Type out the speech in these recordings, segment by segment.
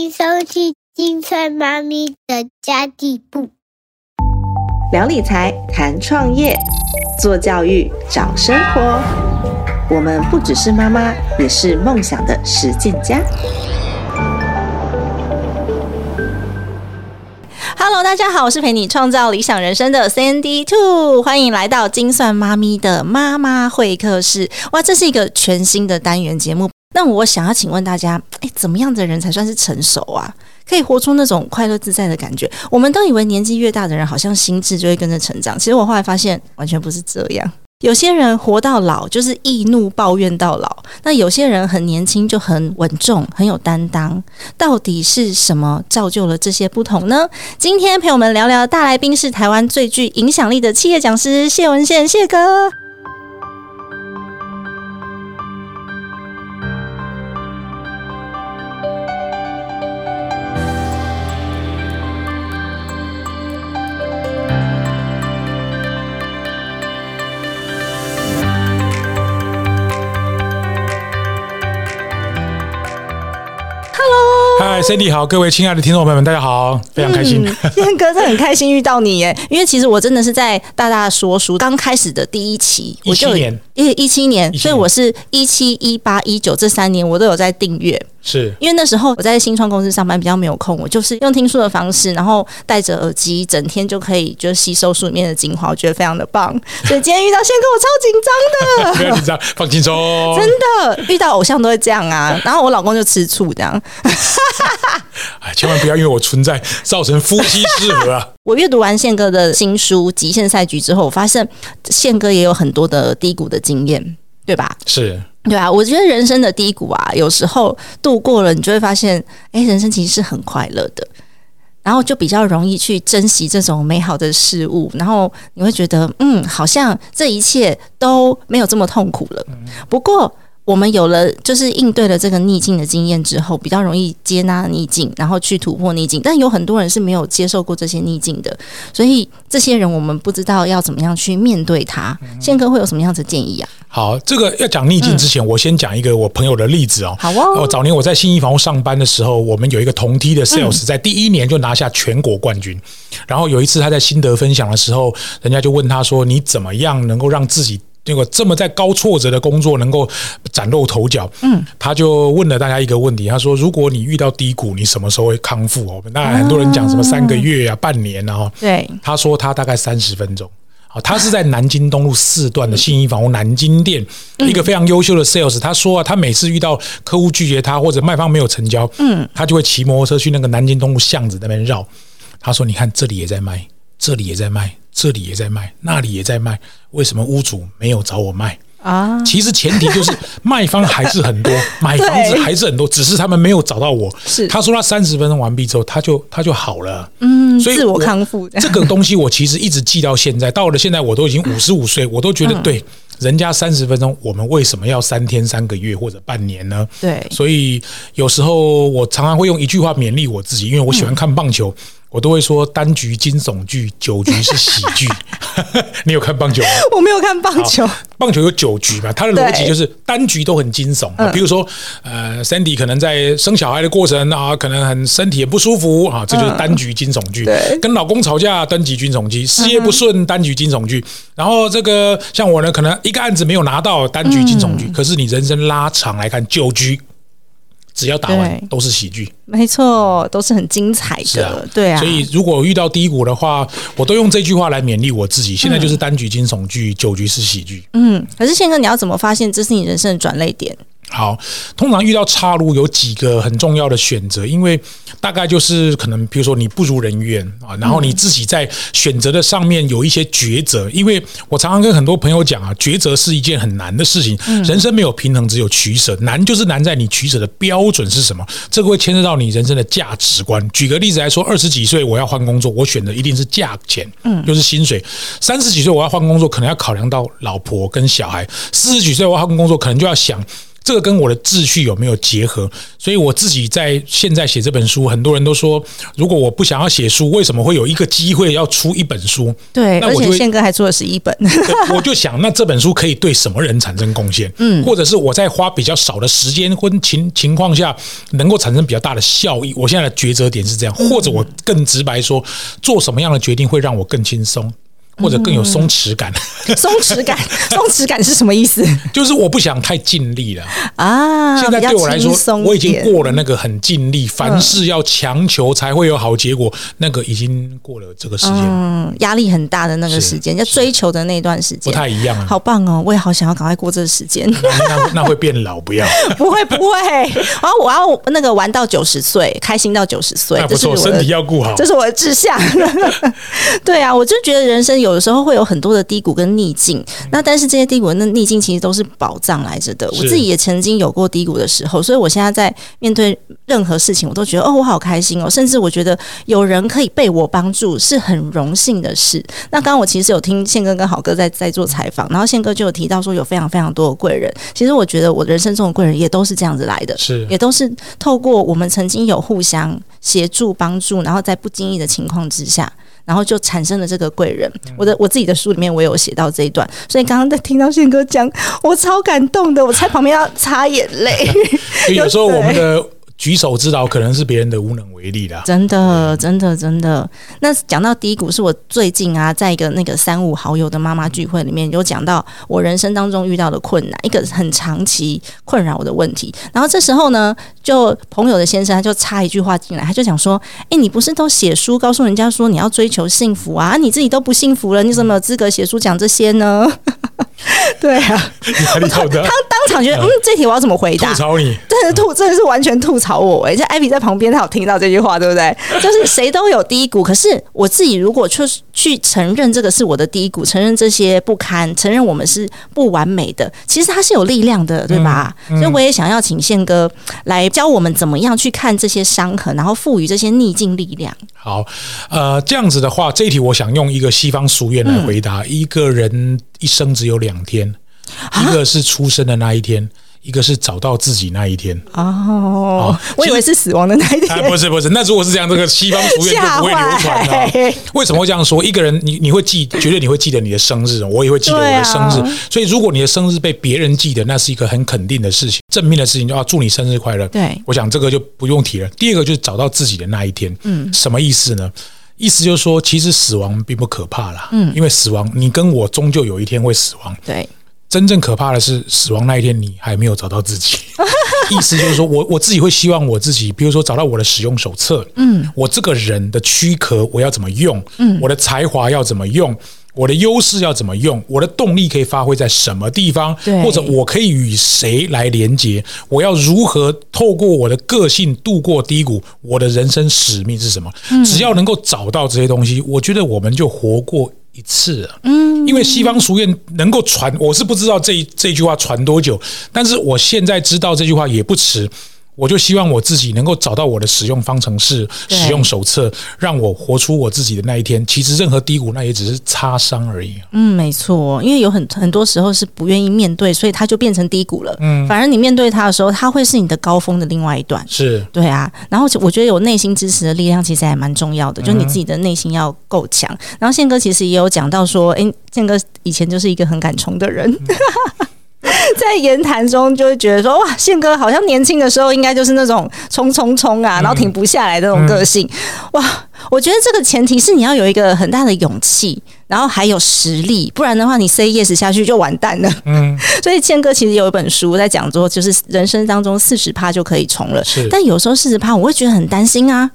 迎收听金翠妈咪的家地部。聊理财，谈创业，做教育，找生活。我们不只是妈妈，也是梦想的实践家。Hello，大家好，我是陪你创造理想人生的 Sandy Two，欢迎来到精算妈咪的妈妈会客室。哇，这是一个全新的单元节目。那我想要请问大家，哎，怎么样的人才算是成熟啊？可以活出那种快乐自在的感觉？我们都以为年纪越大的人，好像心智就会跟着成长。其实我后来发现，完全不是这样。有些人活到老就是易怒抱怨到老，那有些人很年轻就很稳重，很有担当。到底是什么造就了这些不同呢？今天陪我们聊聊大来宾是台湾最具影响力的企业讲师谢文宪，谢哥。嗨，Cindy 好，各位亲爱的听众朋友们，大家好，非常开心。天哥，真的很开心遇到你耶，因为其实我真的是在大大说书刚开始的第一期，一七年，因为一七年，所以我是一七、一八、一九这三年我都有在订阅。是因为那时候我在新创公司上班，比较没有空，我就是用听书的方式，然后戴着耳机，整天就可以就吸收书里面的精华，我觉得非常的棒。所以今天遇到宪哥，我超紧张的。不要紧张，放轻松。真的，遇到偶像都会这样啊。然后我老公就吃醋这样。哎，千万不要因为我存在造成夫妻失和啊！我阅读完宪哥的新书《极限赛局》之后，我发现宪哥也有很多的低谷的经验，对吧？是。对啊，我觉得人生的低谷啊，有时候度过了，你就会发现，哎，人生其实是很快乐的，然后就比较容易去珍惜这种美好的事物，然后你会觉得，嗯，好像这一切都没有这么痛苦了。不过，我们有了就是应对了这个逆境的经验之后，比较容易接纳逆境，然后去突破逆境。但有很多人是没有接受过这些逆境的，所以这些人我们不知道要怎么样去面对他。宪哥会有什么样子建议啊？好，这个要讲逆境之前，我先讲一个我朋友的例子哦。好哦。我早年我在新一房屋上班的时候，我们有一个同梯的 sales，在第一年就拿下全国冠军。然后有一次他在心得分享的时候，人家就问他说：“你怎么样能够让自己那个这么在高挫折的工作能够崭露头角？”嗯，他就问了大家一个问题，他说：“如果你遇到低谷，你什么时候会康复？”我们当然很多人讲什么三个月啊、半年啊。对，他说他大概三十分钟。好，他是在南京东路四段的信义房屋南京店，一个非常优秀的 sales。他说啊，他每次遇到客户拒绝他或者卖方没有成交，嗯，他就会骑摩托车去那个南京东路巷子那边绕。他说：“你看，这里也在卖，这里也在卖，这里也在卖，那里也在卖，为什么屋主没有找我卖？”啊，其实前提就是卖方还是很多，买房子还是很多，只是他们没有找到我。是他说他三十分钟完毕之后，他就他就好了。嗯，所以自我康复这个东西，我其实一直记到现在。到了现在，我都已经五十五岁，我都觉得对。人家三十分钟，我们为什么要三天、三个月或者半年呢？对，所以有时候我常常会用一句话勉励我自己，因为我喜欢看棒球。我都会说单局惊悚剧，九局是喜剧。你有看棒球吗？我没有看棒球。棒球有九局嘛？它的逻辑就是单局都很惊悚。比如说，呃，Sandy 可能在生小孩的过程啊，可能很身体也不舒服啊，这就是单局惊悚剧。跟老公吵架，单局惊悚剧；事业不顺，单局惊悚剧。然后这个像我呢，可能一个案子没有拿到，单局惊悚剧。可是你人生拉长来看，九局。只要打完都是喜剧，没错，都是很精彩的，对啊。所以如果遇到低谷的话，我都用这句话来勉励我自己。现在就是单局惊悚剧，九局是喜剧。嗯，可是宪哥，你要怎么发现这是你人生的转泪点？好，通常遇到岔路有几个很重要的选择，因为大概就是可能，比如说你不如人愿啊，然后你自己在选择的上面有一些抉择。因为我常常跟很多朋友讲啊，抉择是一件很难的事情，人生没有平衡，只有取舍。难就是难在你取舍的标准是什么，这个会牵涉到你人生的价值观。举个例子来说，二十几岁我要换工作，我选的一定是价钱，嗯，就是薪水；三十几岁我要换工作，可能要考量到老婆跟小孩；四十几岁我要换工作，可能就要想。这个跟我的秩序有没有结合？所以我自己在现在写这本书，很多人都说，如果我不想要写书，为什么会有一个机会要出一本书？对，而且那我就哥还出了十一本，对我就想，那这本书可以对什么人产生贡献？嗯，或者是我在花比较少的时间或情情况下，能够产生比较大的效益。我现在的抉择点是这样，或者我更直白说，做什么样的决定会让我更轻松，或者更有松弛感？松弛感，松弛感是什么意思就是我不想太尽力了。啊？现在对我来说我已经过了那个很尽力，凡事要强求才会有好结果，那个已经过了这个时间，嗯，压力很大的那个时间，要追求的那段时间不，太一样啊。好棒哦！我也好想要赶快过这个时间。那那那会变老，不要。不 会不会，然后我要那个玩到九十岁，开心到九十岁那，不错，这是我身体要顾好这。是我的志向。对啊，我就觉得人生有的时候会有很多的低谷跟逆境，那但是这些低谷跟逆境其实都是宝藏来着的。我自己也曾经有过低谷的时候，所以我现在在面对任何事情，我都觉得哦，我好开心哦，甚至我觉得有人可以被我帮助是很荣幸的事。那刚刚我其实有听宪哥跟好哥在在做采访，然后宪哥就有提到说有非常非常多的贵人。其实我觉得我人生中的贵人也都是这样子来的，是也都是透过我们曾经有互相协助帮助，然后在不经意的情况之下。然后就产生了这个贵人，我的我自己的书里面我有写到这一段，所以刚刚在听到宪哥讲，我超感动的，我在旁边要擦眼泪，有时候我们的 举手之劳可能是别人的无能为力啦。真的，真的，真的。那讲到低谷，是我最近啊，在一个那个三五好友的妈妈聚会里面，有讲到我人生当中遇到的困难，一个很长期困扰我的问题。然后这时候呢，就朋友的先生他就插一句话进来，他就讲说：“诶，你不是都写书告诉人家说你要追求幸福啊？啊你自己都不幸福了，你怎么有资格写书讲这些呢？” 对啊，压力好大，当场觉得，嗯，这题我要怎么回答？吐槽你，真的吐，真的是完全吐槽我哎！这艾比在旁边，他有听到这句话，对不对？就是谁都有低谷，可是我自己如果去去承认这个是我的低谷，承认这些不堪，承认我们是不完美的，其实它是有力量的，对吧？所以我也想要请宪哥来教我们怎么样去看这些伤痕，然后赋予这些逆境力量。好，呃，这样子的话，这一题我想用一个西方俗谚来回答：一个人一生只有两天，一个是出生的那一天，一个是找到自己那一天。哦，我以为是死亡的那一啊，天，不是不是，那如果是这样，这个西方俗谚就不会流传了、为什么会这样说？一个人，你你会记，绝对你会记得你的生日，我也会记得我的生日。啊所以，如果你的生日被别人记得，那是一个很肯定的事情，正面的事情，就要祝你生日快乐。对我想这个就不用提了。第二个就是找到自己的那一天，嗯，什么意思呢？意思就是说，其实死亡并不可怕啦，嗯，因为死亡，你跟我终究有一天会死亡。对，真正可怕的是死亡那一天，你还没有找到自己。意思就是说我我自己会希望我自己，比如说找到我的使用手册，嗯，我这个人的躯壳我要怎么用，嗯，我的才华要怎么用。我的优势要怎么用？我的动力可以发挥在什么地方？或者我可以与谁来连接？我要如何透过我的个性度过低谷？我的人生使命是什么？只要能够找到这些东西，我觉得我们就活过一次了。嗯，因为西方俗谚能够传，我是不知道这一这句话传多久，但是我现在知道这句话也不迟。我就希望我自己能够找到我的使用方程式、使用手册，让我活出我自己的那一天。其实任何低谷，那也只是擦伤而已。嗯，没错，因为有很很多时候是不愿意面对，所以它就变成低谷了。嗯，反而你面对它的时候，它会是你的高峰的另外一段。是，对啊，然后我觉得有内心支持的力量其实还蛮重要的，就你自己的内心要够强。然后宪哥其实也有讲到说，诶，宪哥以前就是一个很敢冲的人。在言谈中就会觉得说，哇，宪哥好像年轻的时候应该就是那种冲冲冲啊，然后停不下来的那种个性。哇，我觉得这个前提是你要有一个很大的勇气，然后还有实力，不然的话你 say yes 下去就完蛋了。嗯，所以宪哥其实有一本书在讲说，就是人生当中四十趴就可以冲了是，但有时候四十趴我会觉得很担心啊。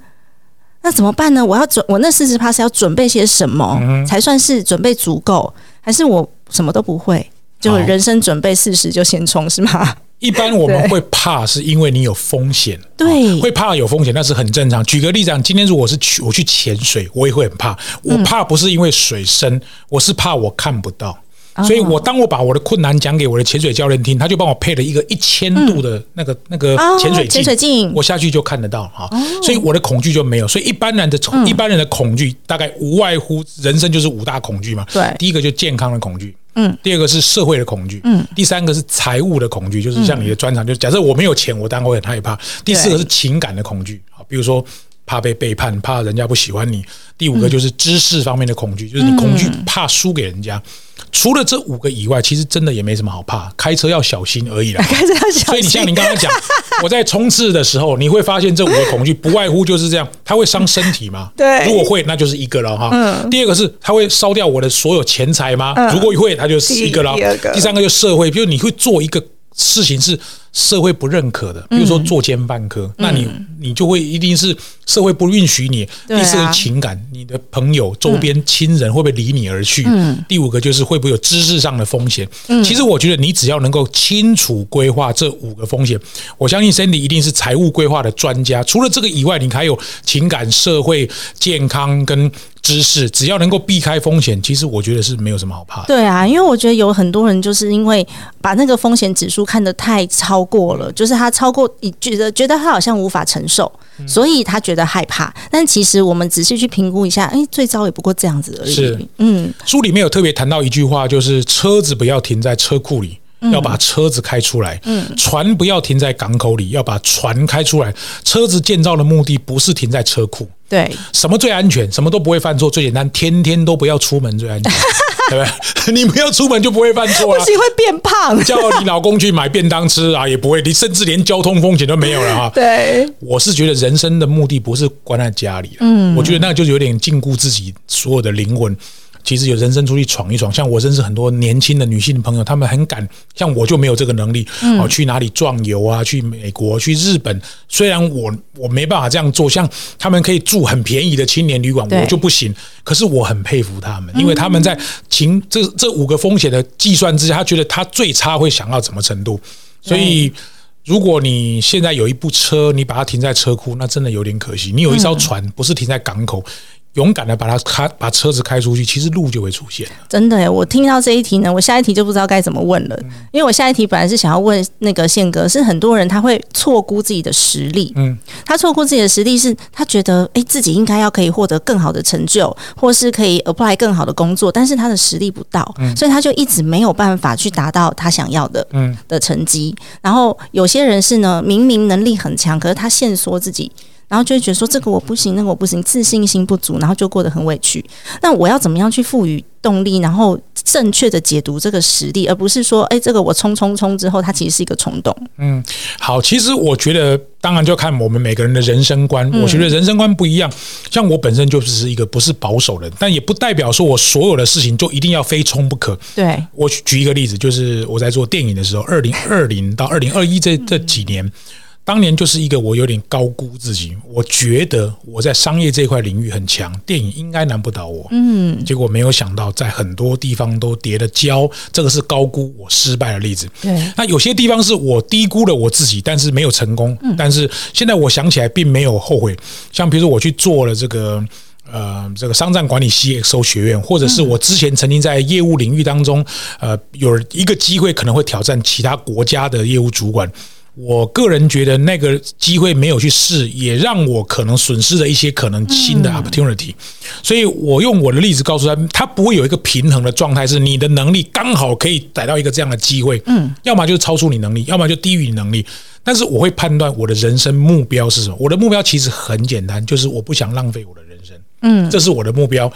那怎么办呢？我要准，我那四十趴是要准备些什么、嗯才算是准备足够，还是我什么都不会？就好人生准备四十就先冲是吗？一般我们对会怕，是因为你有风险。对会怕有风险，那是很正常。举个例子讲，今天如果是去我去潜水，我也会很怕。我怕不是因为水深，我是怕我看不到。所以我当我把我的困难讲给我的潜水教练听，他就帮我配了一个一千度的那个、那个哦潜水镜，潜水镜我下去就看得到哈。所以我的恐惧就没有。所以一般人的、一般人的恐惧大概无外乎人生就是五大恐惧嘛。对第一个就健康的恐惧。嗯，第二个是社会的恐惧，嗯，第三个是财务的恐惧，就是像你的专长，就假设我没有钱，我当然会很害怕。第四个是情感的恐惧，啊，比如说怕被背叛，怕人家不喜欢你。第五个就是知识方面的恐惧，就是你恐惧怕输给人家。除了这五个以外，其实真的也没什么好怕，开车要小心而已啦。开始要小心。所以你像你刚刚讲，我在冲刺的时候，你会发现这五个恐惧不外乎就是这样，它会伤身体吗？对如果会，那就是一个了哈。第二个是它会烧掉我的所有钱财吗？如果会，它就是一个了第二个。第三个就是社会，就是你会做一个事情是社会不认可的，比如说作奸犯科，那你你就会一定是社会不允许你。第四个情感，你的朋友、周边亲人会不会离你而去？第五个就是会不会有知识上的风险？其实我觉得你只要能够清楚规划这五个风险，我相信 Cindy 一定是财务规划的专家。除了这个以外，你还有情感、社会、健康跟知识，只要能够避开风险，其实我觉得是没有什么好怕的。对啊，因为我觉得有很多人就是因为把那个风险指数看得太超过了，就是他超过，你觉得觉得他好像无法承受，所以他觉得害怕。但其实我们仔细去评估一下，哎，最糟也不过这样子而是已。嗯，书里面有特别谈到一句话，就是车子不要停在车库里。要把车子开出来，嗯，船不要停在港口里，要把船开出来。车子建造的目的不是停在车库，对，什么最安全？什么都不会犯错，最简单，天天都不要出门最安全，对不对？你不要出门就不会犯错了。不行会变胖。叫你老公去买便当吃啊，也不会，你甚至连交通风险都没有了哈。对，我是觉得人生的目的不是关在家里，嗯，我觉得那就是有点禁锢自己所有的灵魂。其实有人生出去闯一闯，像我认识很多年轻的女性朋友，她们很敢，像我就没有这个能力，哦，去哪里壮游啊，去美国、去日本。虽然我我没办法这样做，像他们可以住很便宜的青年旅馆，我就不行。可是我很佩服他们，因为他们在情这这五个风险的计算之下，他觉得他最差会想到什么程度，所以。如果你现在有一部车，你把它停在车库，那真的有点可惜。你有一艘船，不是停在港口，勇敢的把它开，把车子开出去，其实路就会出现。真的耶！我听到这一题呢，我下一题就不知道该怎么问了，因为我下一题本来是想要问那个宪哥，是很多人他会错估自己的实力，嗯，他错估自己的实力是，他觉得诶自己应该要可以获得更好的成就，或是可以 apply 更好的工作，但是他的实力不到，所以他就一直没有办法去达到他想要的嗯的成绩。然后有些人是呢，明明能力很强，可是他限缩自己。然后就会觉得说这个我不行，那个我不行，自信心不足，然后就过得很委屈。那我要怎么样去赋予动力，然后正确的解读这个实力，而不是说，哎，这个我冲冲冲之后，它其实是一个冲动。嗯，好，其实我觉得，当然就看我们每个人的人生观。我觉得人生观不一样，像我本身就是一个不是保守人，但也不代表说我所有的事情就一定要非冲不可。对，我举一个例子，就是我在做电影的时候，二零二零到二零二一这这几年。当年就是一个我有点高估自己，我觉得我在商业这一块领域很强，电影应该难不倒我。嗯，结果没有想到在很多地方都跌了跤，这个是高估我失败的例子。对，那有些地方是我低估了我自己，但是没有成功。但是现在我想起来并没有后悔。像比如说我去做了这个。呃，这个商战管理 CXO 学院，或者是我之前曾经在业务领域当中，呃，有一个机会可能会挑战其他国家的业务主管。我个人觉得那个机会没有去试，也让我可能损失了一些可能新的 opportunity。所以我用我的例子告诉他，他不会有一个平衡的状态，是你的能力刚好可以逮到一个这样的机会，嗯，要么就是超出你能力，要么就低于你能力。但是我会判断我的人生目标是什么。我的目标其实很简单，就是我不想浪费我的人生。嗯，这是我的目标。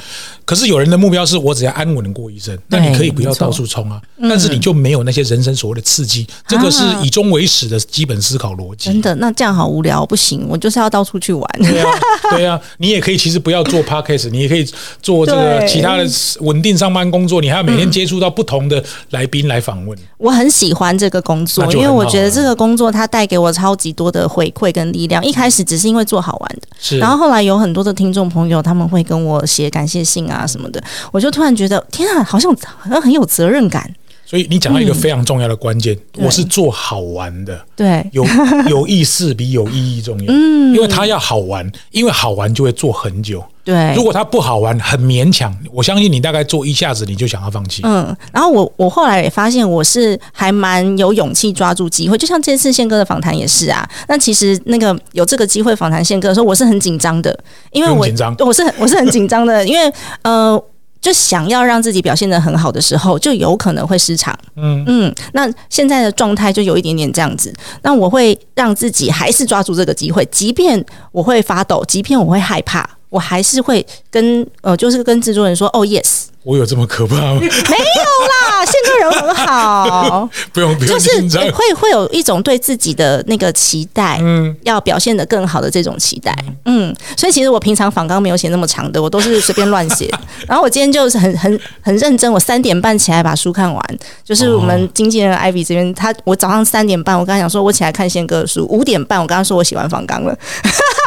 可是有人的目标是我只要安稳的过一生，那你可以不要到处冲啊，但是你就没有那些人生所谓的刺激。这个是以终为始的基本思考逻辑。真的，那这样好无聊，不行，我就是要到处去玩。对啊，对啊，你也可以其实不要做 podcast，你也可以做这个其他的稳定上班工作，你还要每天接触到不同的来宾来访问。我很喜欢这个工作因为我觉得这个工作它带给我超级多的回馈跟力量。一开始只是因为做好玩的，是，然后后来有很多的听众朋友他们们会跟我写感谢信啊什么的，我就突然觉得天啊，好像好像很有责任感。所以你讲到一个非常重要的关键，对我是做好玩的。对，有 有意思比有意义重要，嗯，因为它要好玩，因为好玩就会做很久。对，如果它不好玩，很勉强，我相信你大概做一下子你就想要放弃。嗯，然后我我后来也发现我是还蛮有勇气抓住机会，就像这次宪哥的访谈也是啊。那其实那个有这个机会访谈宪哥的时候，我是很紧张的，因为我紧张我是很 我是很紧张的，因为呃。就想要让自己表现得很好的时候，就有可能会失常。嗯嗯，那现在的状态就有一点点这样子。那我会让自己还是抓住这个机会，即便我会发抖，即便我会害怕，我还是会跟呃，就是跟制作人说：“哦，yes，我有这么可怕吗？没有啦，宪哥人很好。”不用不用就是。会会有一种对自己的那个期待，嗯，要表现的更好的这种期待，嗯，所以其实我平常访纲没有写那么长的，我都是随便乱写。然后我今天就是很很很认真，我三点半起来把书看完。就是我们经纪人 Ivy 这边，他我早上三点半，我跟他讲说我起来看宪哥的书，五点半我跟他说我写完访纲了。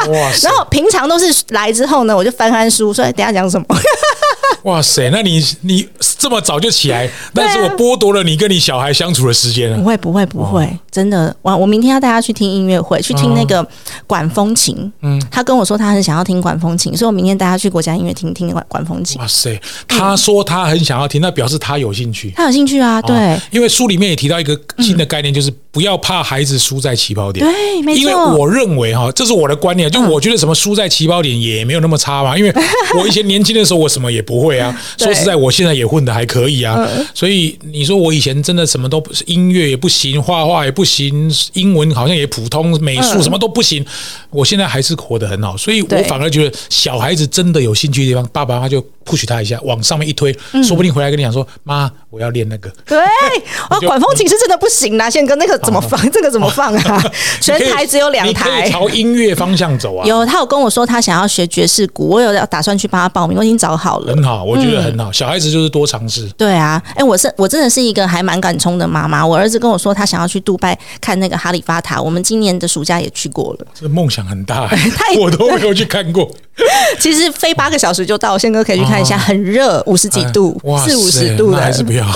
哇 然后平常都是来之后呢，我就翻翻书，说哎等下讲什么。哇塞，那你你这么早就起来，但是我剥夺了你跟你小孩相处的时间了。不会不会不会，真的，我我明天要带他去听音乐会，去听那个管风琴。嗯，他跟我说他很想要听管风琴，所以我明天带他去国家音乐厅听管管风琴。哇塞，他说他很想要听，那表示他有兴趣。他有兴趣啊，对、哦因为书里面也提到一个新的概念，就是不要怕孩子输在起跑点。对，没因为。我认为哈，这是我的观念，就我觉得什么输在起跑点也没有那么差嘛。因为 我以前年轻的时候，我什么也不会啊。说实在，我现在也混得还可以啊。所以你说我以前真的什么都不是，音乐也不行，画画也不行，英文好像也普通，美术什么都不行。我现在还是活得很好，所以我反而觉得小孩子真的有兴趣的地方，爸爸妈妈就 push 他一下，往上面一推，说不定回来跟你讲说：“妈，我要练那个。”对，啊，管风琴是真的不行啦，宪哥那个怎么放？这个怎么放啊？全台只有两你可。朝音乐方向走啊。有，他有跟我说他想要学爵士鼓，我有要打算去帮他报名，我已经找好了。很好，我觉得很嗯好。小孩子就是多尝试。对啊，哎、我是我真的是一个还蛮敢冲的妈妈。我儿子跟我说他想要去杜拜看那个哈利法塔，我们今年的暑假也去过了。这梦想很大 太，我都没有去看过。其实飞八个小时就到，宪哥可以去看一下，很热，五十几度，四五十度的，还是不要。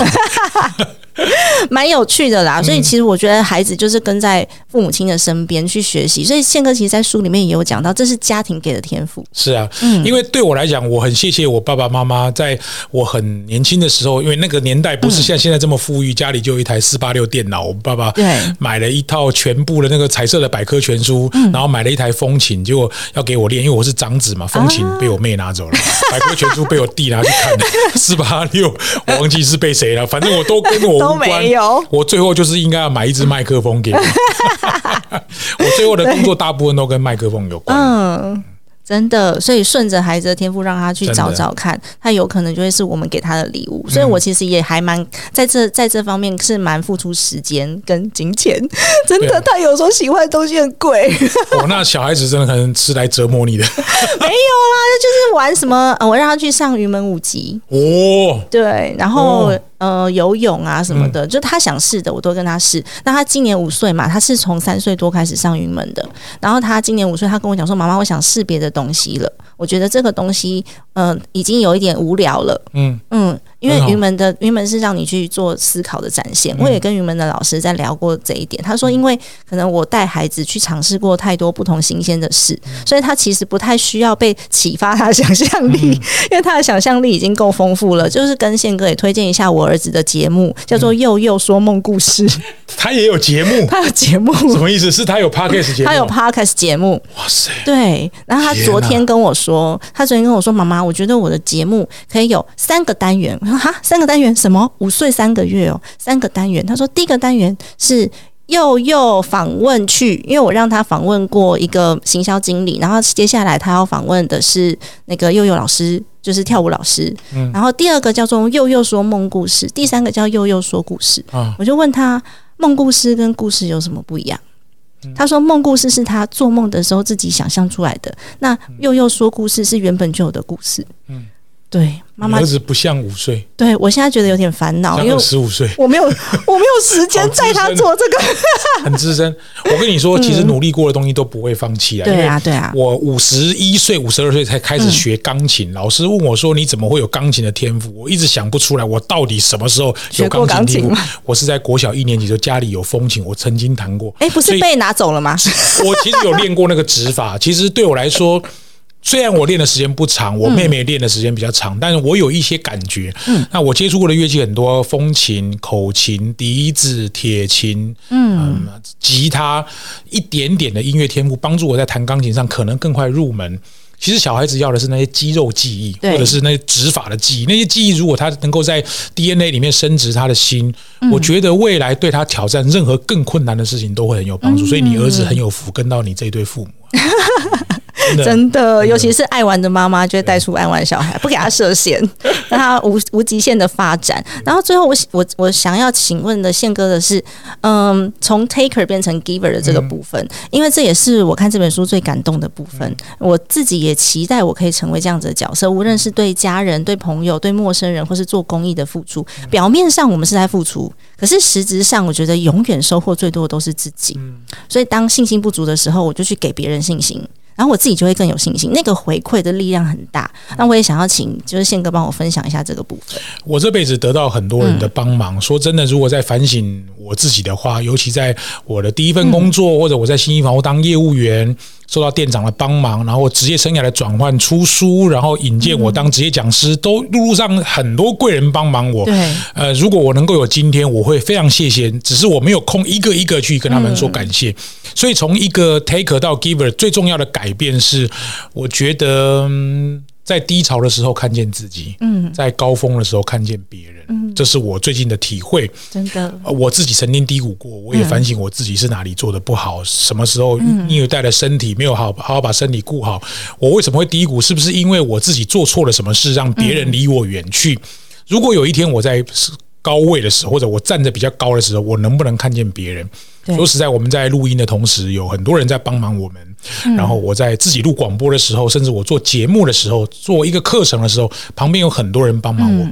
蛮有趣的嗯啦。所以其实我觉得孩子就是跟在父母亲的身边去学习。所以宪哥其实，在书里面也有讲到，这是家庭给的天赋。是啊，嗯因为对我来讲，我很谢谢我爸爸妈妈，在我很年轻的时候，因为那个年代不是像现在这么富裕，家里就有一台四八六电脑。我爸爸对买了一套全部的那个彩色的百科全书，嗯然后买了一台风琴，结果要给我练，因为我是长子嘛，风琴被我妹拿走了，百科全书被我弟拿去看了，四八六我忘记是被谁了，反正我都跟我无关。我最后就是应该要买一支麦克风给我。我最后的工作大部分都跟麦克风有关。嗯。真的，所以顺着孩子的天赋，让他去找找看，他有可能就会是我们给他的礼物。所以我其实也还蛮在这在这方面是蛮付出时间跟金钱。真的，他有时候喜欢的东西很贵，哦，那小孩子真的可能是来折磨你的。没有啦，就是玩什么，呃我让他去上云门舞集，哦。对，然后、哦呃游泳啊什么的，就他想试的我都跟他试。那他今年五岁嘛，他是从三岁多开始上云门的。然后他今年五岁，他跟我讲说：“妈妈，我想试别的东西了。我觉得这个东西，呃，已经有一点无聊了。嗯，嗯，因为云门的云门是让你去做思考的展现。嗯我也跟云门的老师在聊过这一点。他说，因为可能我带孩子去尝试过太多不同新鲜的事，嗯所以他其实不太需要被启发他的想象力，嗯 因为他的想象力已经够丰富了。就是跟宪哥也推荐一下我儿子的节目，叫做《幼幼说梦故事》，他也有节目，他有节目，什么意思？是他有 podcast 节目？他有 podcast 节目。哇塞，对，然后他昨天跟我说，他昨天跟我说，妈妈，我觉得我的节目可以有三个单元。哈，三个单元什么？五岁三个月哦，三个单元。他说第一个单元是。幼幼访问去，因为我让他访问过一个行销经理，然后接下来他要访问的是那个幼幼老师，就是跳舞老师。嗯然后第二个叫做幼幼说梦故事，第三个叫幼幼说故事。啊，我就问他梦故事跟故事有什么不一样？他说梦故事是他做梦的时候自己想象出来的，那又又说故事是原本就有的故事。嗯对，妈妈你儿，子不像五岁，对我现在觉得有点烦恼，像因为十五岁，我没有 我没有时间带他做这个。很资深。我跟你说，其实努力过的东西都不会放弃啊。对啊，对啊，我五十一岁、五十二岁才开始学钢琴，老师问我说：“你怎么会有钢琴的天赋？”我一直想不出来，我到底什么时候有学过钢琴？我是在国小一年级就家里有风琴，我曾经弹过。哎，不是被拿走了吗？我其实有练过那个指法，其实对我来说。虽然我练的时间不长，我妹妹练的时间比较长，但是我有一些感觉。嗯，那我接触过的乐器很多，风琴、口琴、笛子、铁琴，嗯，吉他，一点点的音乐天赋，帮助我在弹钢琴上可能更快入门。其实小孩子要的是那些肌肉记忆，或者是那些指法的记忆。那些记忆如果他能够在 DNA 里面升值他的心，嗯我觉得未来对他挑战任何更困难的事情都会很有帮助。所以你儿子很有福，跟到你这一对父母啊。真的尤其是爱玩的妈妈，就会带出爱玩小孩，不给他设限，让他无无极限的发展。然后最后我，我我想要请问的宪哥的是，嗯，从 taker 变成 giver 的这个部分，因为这也是我看这本书最感动的部分。我自己也期待我可以成为这样子的角色，无论是对家人、对朋友、对陌生人，或是做公益的付出。表面上我们是在付出，可是实质上，我觉得永远收获最多的都是自己。所以当信心不足的时候，我就去给别人信心。然后我自己就会更有信心，那个回馈的力量很大。那我也想要请就是宪哥帮我分享一下这个部分。我这辈子得到很多人的帮忙。说真的，如果在反省我自己的话，尤其在我的第一份工作，或者我在新一房屋当业务员，受到店长的帮忙，然后职业生涯的转换、出书，然后引荐我当职业讲师，都路路上很多贵人帮忙我。对，呃，如果我能够有今天，我会非常谢谢。只是我没有空一个一个去跟他们说感谢。所以从一个 taker 到 giver，最重要的改变是，我觉得。嗯在低潮的时候看见自己，嗯，在高峰的时候看见别人，嗯，这是我最近的体会。真的，呃我自己曾经低谷过，我也反省我自己是哪里做的不好，什么时候因为带了身体，没有好好好把身体顾好，我为什么会低谷？是不是因为我自己做错了什么事，让别人离我远去？如果有一天我在高位的时候，或者我站得比较高的时候，我能不能看见别人？说实在，我们在录音的同时，有很多人在帮忙我们。然后我在自己录广播的时候，甚至我做节目的时候，做一个课程的时候，旁边有很多人帮忙我。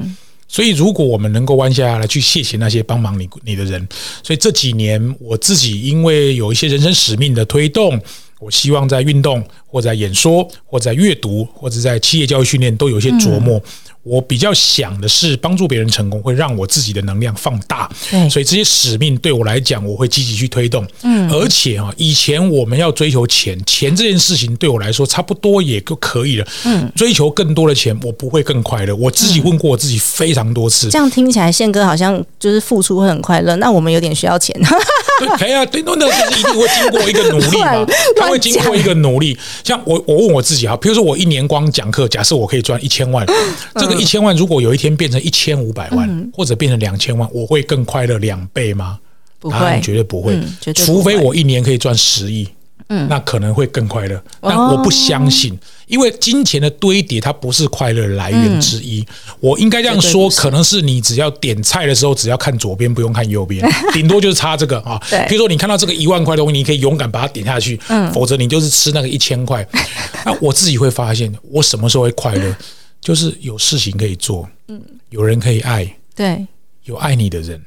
所以，如果我们能够弯下来去谢谢那些帮忙你你的人，所以这几年我自己因为有一些人生使命的推动，我希望在运动或在演说或在阅读或者在企业教育训练都有一些琢磨。我比较想的是帮助别人成功，会让我自己的能量放大。所以这些使命对我来讲，我会积极去推动。嗯，而且啊，以前我们要追求钱，钱这件事情对我来说差不多也就可以了。嗯，追求更多的钱，我不会更快乐。我自己问过我自己非常多次。这样听起来宪哥好像就是付出会很快乐，那我们有点需要钱。对，可以啊，对，那那就是一定会经过一个努力嘛，他会经过一个努力。像我，我问我自己哈，比如说我一年光讲课，假设我可以赚一千万，这个一千万如果有一天变成一千五百万，或者变成两千万，我会更快乐两倍吗？不会，绝对不会嗯，绝对不会除非我一年可以赚十亿。嗯，那可能会更快乐，但我不相信，因为金钱的堆叠它不是快乐来源之一。我应该这样说，可能是你只要点菜的时候，只要看左边，不用看右边，顶多就是差这个啊。对。比如说你看到这个一万块的东西，你可以勇敢把它点下去，嗯。否则你就是吃那个一千块。那我自己会发现，我什么时候会快乐，就是有事情可以做，嗯，有人可以爱，对，有爱你的人，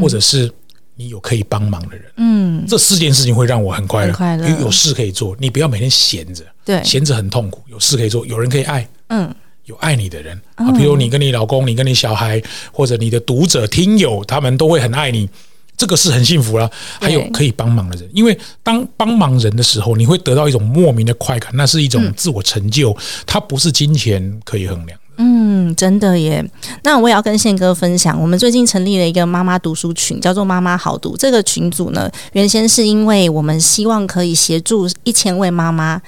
或者是你有可以帮忙的人，嗯，这四件事情会让我很快乐，快乐。因为有事可以做，你不要每天闲着，对。闲着很痛苦。有事可以做，有人可以爱，嗯，有爱你的人。啊，比如你跟你老公，你跟你小孩，或者你的读者、听友，他们都会很爱你。这个是很幸福了，还有可以帮忙的人，因为当帮忙人的时候，你会得到一种莫名的快感，那是一种自我成就，它不是金钱可以衡量。的。嗯，真的耶。那我也要跟宪哥分享，我们最近成立了一个妈妈读书群，叫做“妈妈好读”。这个群组呢，原先是因为我们希望可以协助一千位妈妈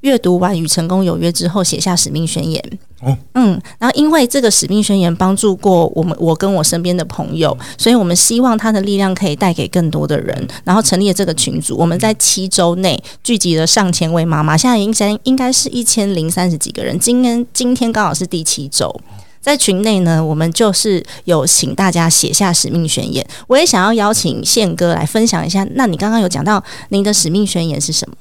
阅读完《与成功有约》之后，写下使命宣言。哦，嗯，然后因为这个使命宣言帮助过我们，我跟我身边的朋友，所以我们希望它的力量可以带给更多的人，然后成立了这个群组。我们在七周内聚集了上千位妈妈，现在应该应该是一千零三十几个人。今天今天刚好是第七周。在群内呢，我们就是有请大家写下使命宣言。我也想要邀请宪哥来分享一下。那你刚刚有讲到您的使命宣言是什么？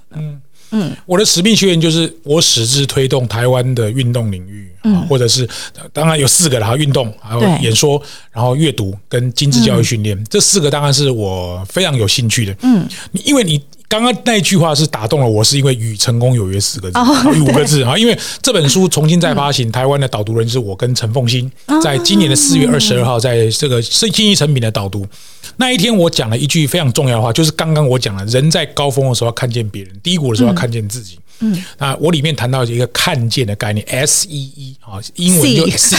我的使命宣言就是我矢志推动台湾的运动领域，嗯，或者是当然有四个啦，运动，还有演说，然后阅读跟精致教育训练，这四个当然是我非常有兴趣的。嗯，因为你。刚刚那一句话是打动了我，是因为“与成功有约”四个字，与五个字啊。因为这本书重新再发行，台湾的导读人是我跟陈凤新，在今年的四月二十二号，在这个是新一成品的导读那一天，我讲了一句非常重要的话，就是刚刚我讲了，人在高峰的时候要看见别人，低谷的时候要看见自己。嗯，那我里面谈到一个看见的概念，S E E 啊，英文就 see。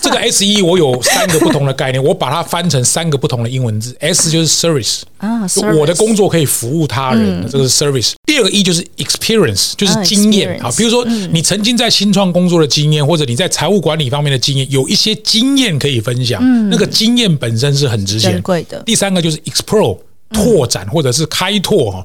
这个 S E E 我有三个不同的概念，我把它翻成三个不同的英文字，S 就是 service。啊，就我的工作可以服务他人，这个是 service。第二个 E 就是 experience，就是经验啊。比如说你曾经在新创工作的经验，或者你在财务管理方面的经验，有一些经验可以分享，那个经验本身是很值钱贵的第三个就是 explore 拓展或者是开拓哈，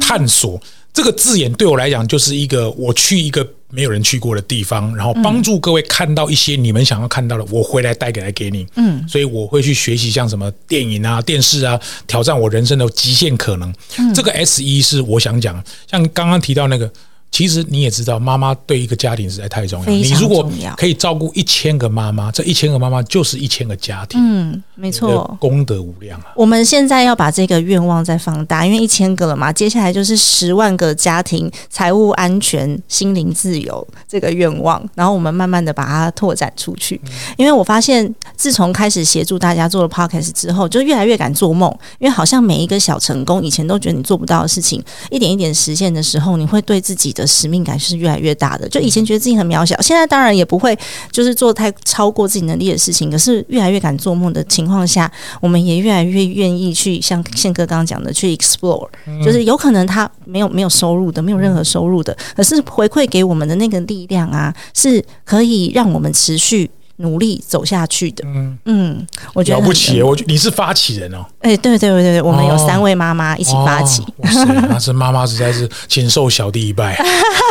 探索。这个字眼对我来讲就是一个我去一个没有人去过的地方，然后帮助各位看到一些你们想要看到的，我回来带给来给你。嗯，所以我会去学习像什么电影啊、电视啊，挑战我人生的极限可能。这个 S 一是我想讲，像刚刚提到那个。其实你也知道，妈妈对一个家庭实在太重要。你如果可以照顾一千个妈妈，这一千个妈妈就是一千个家庭，嗯，没错。功德无量啊！我们现在要把这个愿望再放大，因为一千个了嘛，接下来就是十万个家庭财务安全、心灵自由这个愿望，然后我们慢慢的把它拓展出去。因为我发现，自从开始协助大家做了 podcast 之后，就越来越敢做梦，因为好像每一个小成功，以前都觉得你做不到的事情，一点一点实现的时候，你会对自己的使命感是越来越大的。就以前觉得自己很渺小，现在当然也不会就是做太超过自己能力的事情，可是越来越敢做梦的情况下，我们也越来越愿意去像宪哥刚刚讲的去 explore，、就是有可能他没有没有收入的，没有任何收入的，可是回馈给我们的那个力量啊，是可以让我们持续。努力走下去的，嗯嗯我觉得了不起！我觉你是发起人哦，哎、对对对对，我们有哦三位妈妈一起发起，哦哇塞，那是妈妈实在是请受小弟一拜，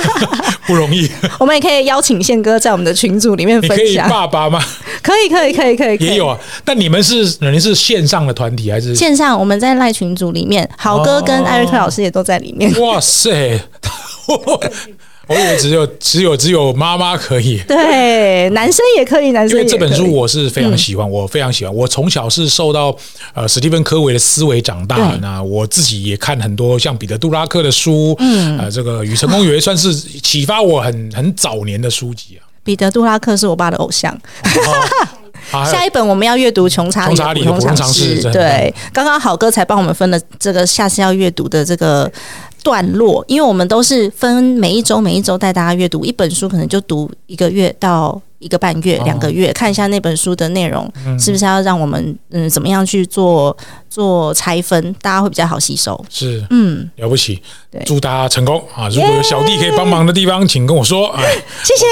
不容易。我们也可以邀请宪哥在我们的群组里面你可以分享，爸爸吗？可以可以可以可以，可以也有啊。但你们是人是线上的团体还是？线上我们在赖群组里面，豪哥跟艾瑞克老师也都在里面。哇塞！我以为只有只有只有妈妈可以。对，男生也可以，男因为生也可以这本书我是非常喜欢，我非常喜欢。我从小是受到呃史蒂芬科维的思维长大对，那我自己也看很多像彼得杜拉克的书，嗯，呃，这个《与成功有约》算是启发我很很早年的书籍啊。彼得·杜拉克是我爸的偶像。啊下一本我们要阅读《穷查理的普通常识对，刚刚好哥才帮我们分了这个下次要阅读的这个段落，因为我们都是分每一周每一周带大家阅读一本书，可能就读一个月到一个半月、哦两个月，看一下那本书的内容是不是要让我们嗯怎么样去做做拆分，大家会比较好吸收。是。嗯，了不起。对，祝大家成功。啊！如果有小弟可以帮忙的地方，请跟我说。哎，谢谢，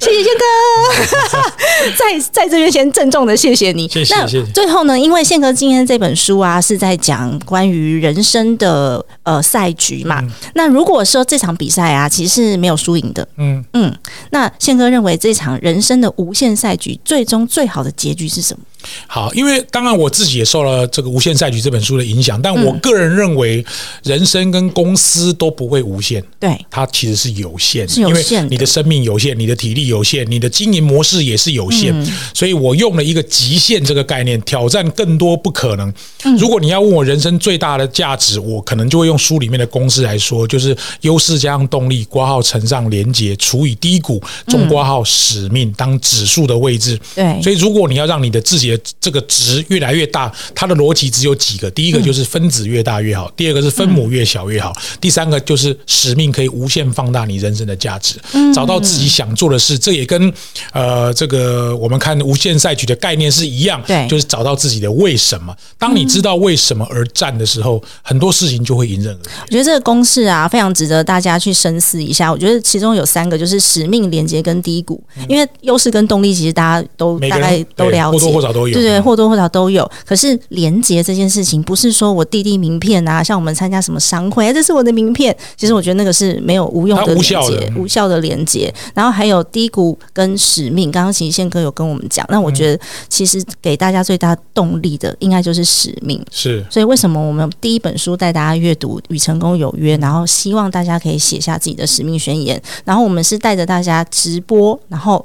谢谢宪哥，在在这边先郑重的谢谢你。谢谢谢谢。最后呢，因为宪哥今天这本书啊是在讲关于人生的呃赛局嘛，那如果说这场比赛啊其实是没有输赢的，嗯。嗯，那宪哥认为这场人生的无限赛局最终最好的结局是什么？好，因为当然我自己也受了这个《无限赛局》这本书的影响，但我个人认为，人生跟公司都不会无限。对，它其实是有限的，是有限的。因为你的生命有限，你的体力有限，你的经营模式也是有限，嗯。所以我用了一个极限这个概念，挑战更多不可能。嗯。如果你要问我人生最大的价值，我可能就会用书里面的公式来说，就是优势加上动力，挂号乘上连接除以低谷，中挂号使命当指数的位置。对。所以如果你要让你的自己的这个值越来越大，它的逻辑只有几个：第一个就是分子越大越好，第二个是分母越小越好，第三个就是使命可以无限放大你人生的价值，找到自己想做的事。这也跟呃这个我们看无限赛局的概念是一样，对就是找到自己的为什么。当你知道为什么而战的时候，很多事情就会迎刃而解。我觉得这个公式啊，非常值得大家去深思一下。我觉得其中有三个，就是使命、连接跟低谷。因为优势跟动力，其实大家都大概都了解，或多或少都有对对，嗯或多或少都有。可是连接这件事情，不是说我递递名片啊，像我们参加什么商会，哎这是我的名片。其实我觉得那个是没有无用的连接无效的，嗯无效的连接。然后还有低谷跟使命，刚刚其实宪哥有跟我们讲，那我觉得其实给大家最大动力的，应该就是使命。是所以为什么我们第一本书带大家阅读《与成功有约》，然后希望大家可以写下自己的使命宣言，然后我们是带着大家直播，然后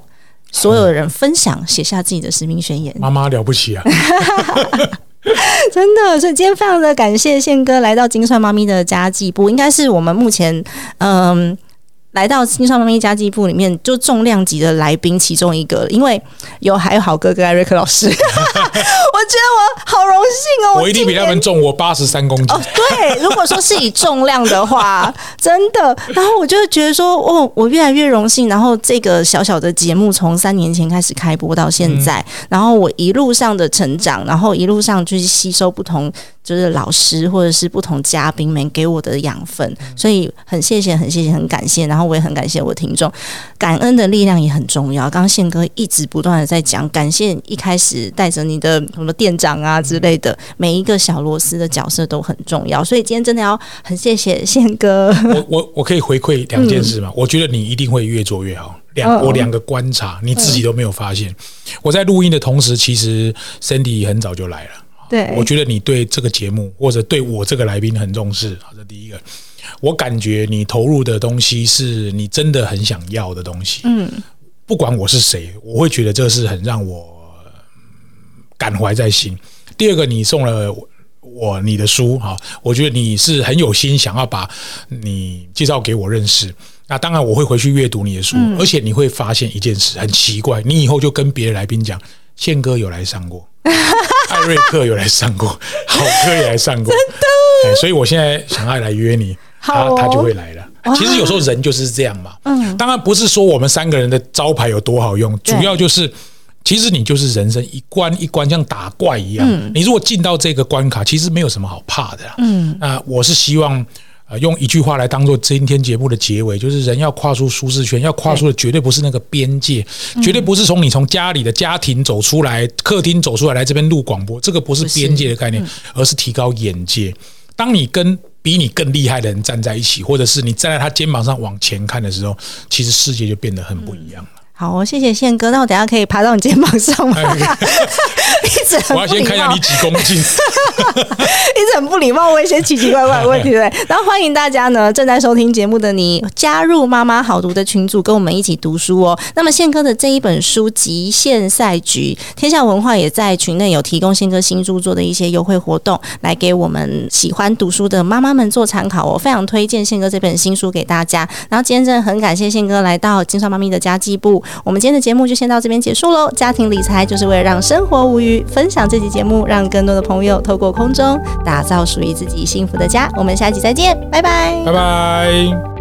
所有人分享写下自己的使命宣言，妈妈了不起啊！真的。所以今天非常的感谢宪哥来到金算妈咪的家计部，应该是我们目前嗯。来到金少妈咪家计部里面，就重量级的来宾其中一个，因为有还有好哥哥艾瑞克老师，我觉得我好荣幸哦，我一定比他们重，我八十三公斤。哦，对，如果说是以重量的话，真的，然后我就觉得说，哦，我越来越荣幸。然后这个小小的节目从三年前开始开播到现在，然后我一路上的成长，然后一路上就是吸收不同。就是老师或者是不同嘉宾们给我的养分，所以很谢谢，很谢谢，很感谢。然后我也很感谢我听众，感恩的力量也很重要。刚刚宪哥一直不断的在讲，感谢一开始带着你的什么店长啊之类的，每一个小螺丝的角色都很重要。所以今天真的要很谢谢宪哥。我我我可以回馈两件事嘛？我觉得你一定会越做越好。两我两个观察，你自己都没有发现。我在录音的同时，其实 Cindy 很早就来了。对，我觉得你对这个节目或者对我这个来宾很重视，好，这第一个。我感觉你投入的东西是你真的很想要的东西。嗯，不管我是谁，我会觉得这是很让我感怀在心。第二个，你送了我你的书，哈，我觉得你是很有心想要把你介绍给我认识。那当然，我会回去阅读你的书，而且你会发现一件事很奇怪，你以后就跟别的来宾讲，宪哥有来上过。艾瑞克有来上过，好哥也来上过，真的，所以我现在想要来约你，他他就会来了。其实有时候人就是这样嘛，嗯，当然不是说我们三个人的招牌有多好用，主要就是其实你就是人生一关一关像打怪一样，你如果进到这个关卡，其实没有什么好怕的，嗯，那我是希望。用一句话来当做今天节目的结尾，就是人要跨出舒适圈，要跨出的绝对不是那个边界，绝对不是从你从家里的家庭走出来，客厅走出来来这边录广播，这个不是边界的概念，而是提高眼界。当你跟比你更厉害的人站在一起，或者是你站在他肩膀上往前看的时候，其实世界就变得很不一样了。好，谢谢宪哥。那我等下可以爬到你肩膀上吗？一直我要先看一下你几公斤。一直很不礼貌，问一些奇奇怪怪的问题，对。然后欢迎大家呢，正在收听节目的你，加入妈妈好读的群组，跟我们一起读书哦。那么宪哥的这一本书《极限赛局》，天下文化也在群内有提供宪哥新著作的一些优惠活动，来给我们喜欢读书的妈妈们做参考。哦非常推荐宪哥这本新书给大家。然后今天真的很感谢宪哥来到金算妈咪的家计部。我们今天的节目就先到这边结束喽。家庭理财就是为了让生活无分享这期节目，让更多的朋友透过空中打造属于自己幸福的家。我们下期再见，拜拜，拜拜。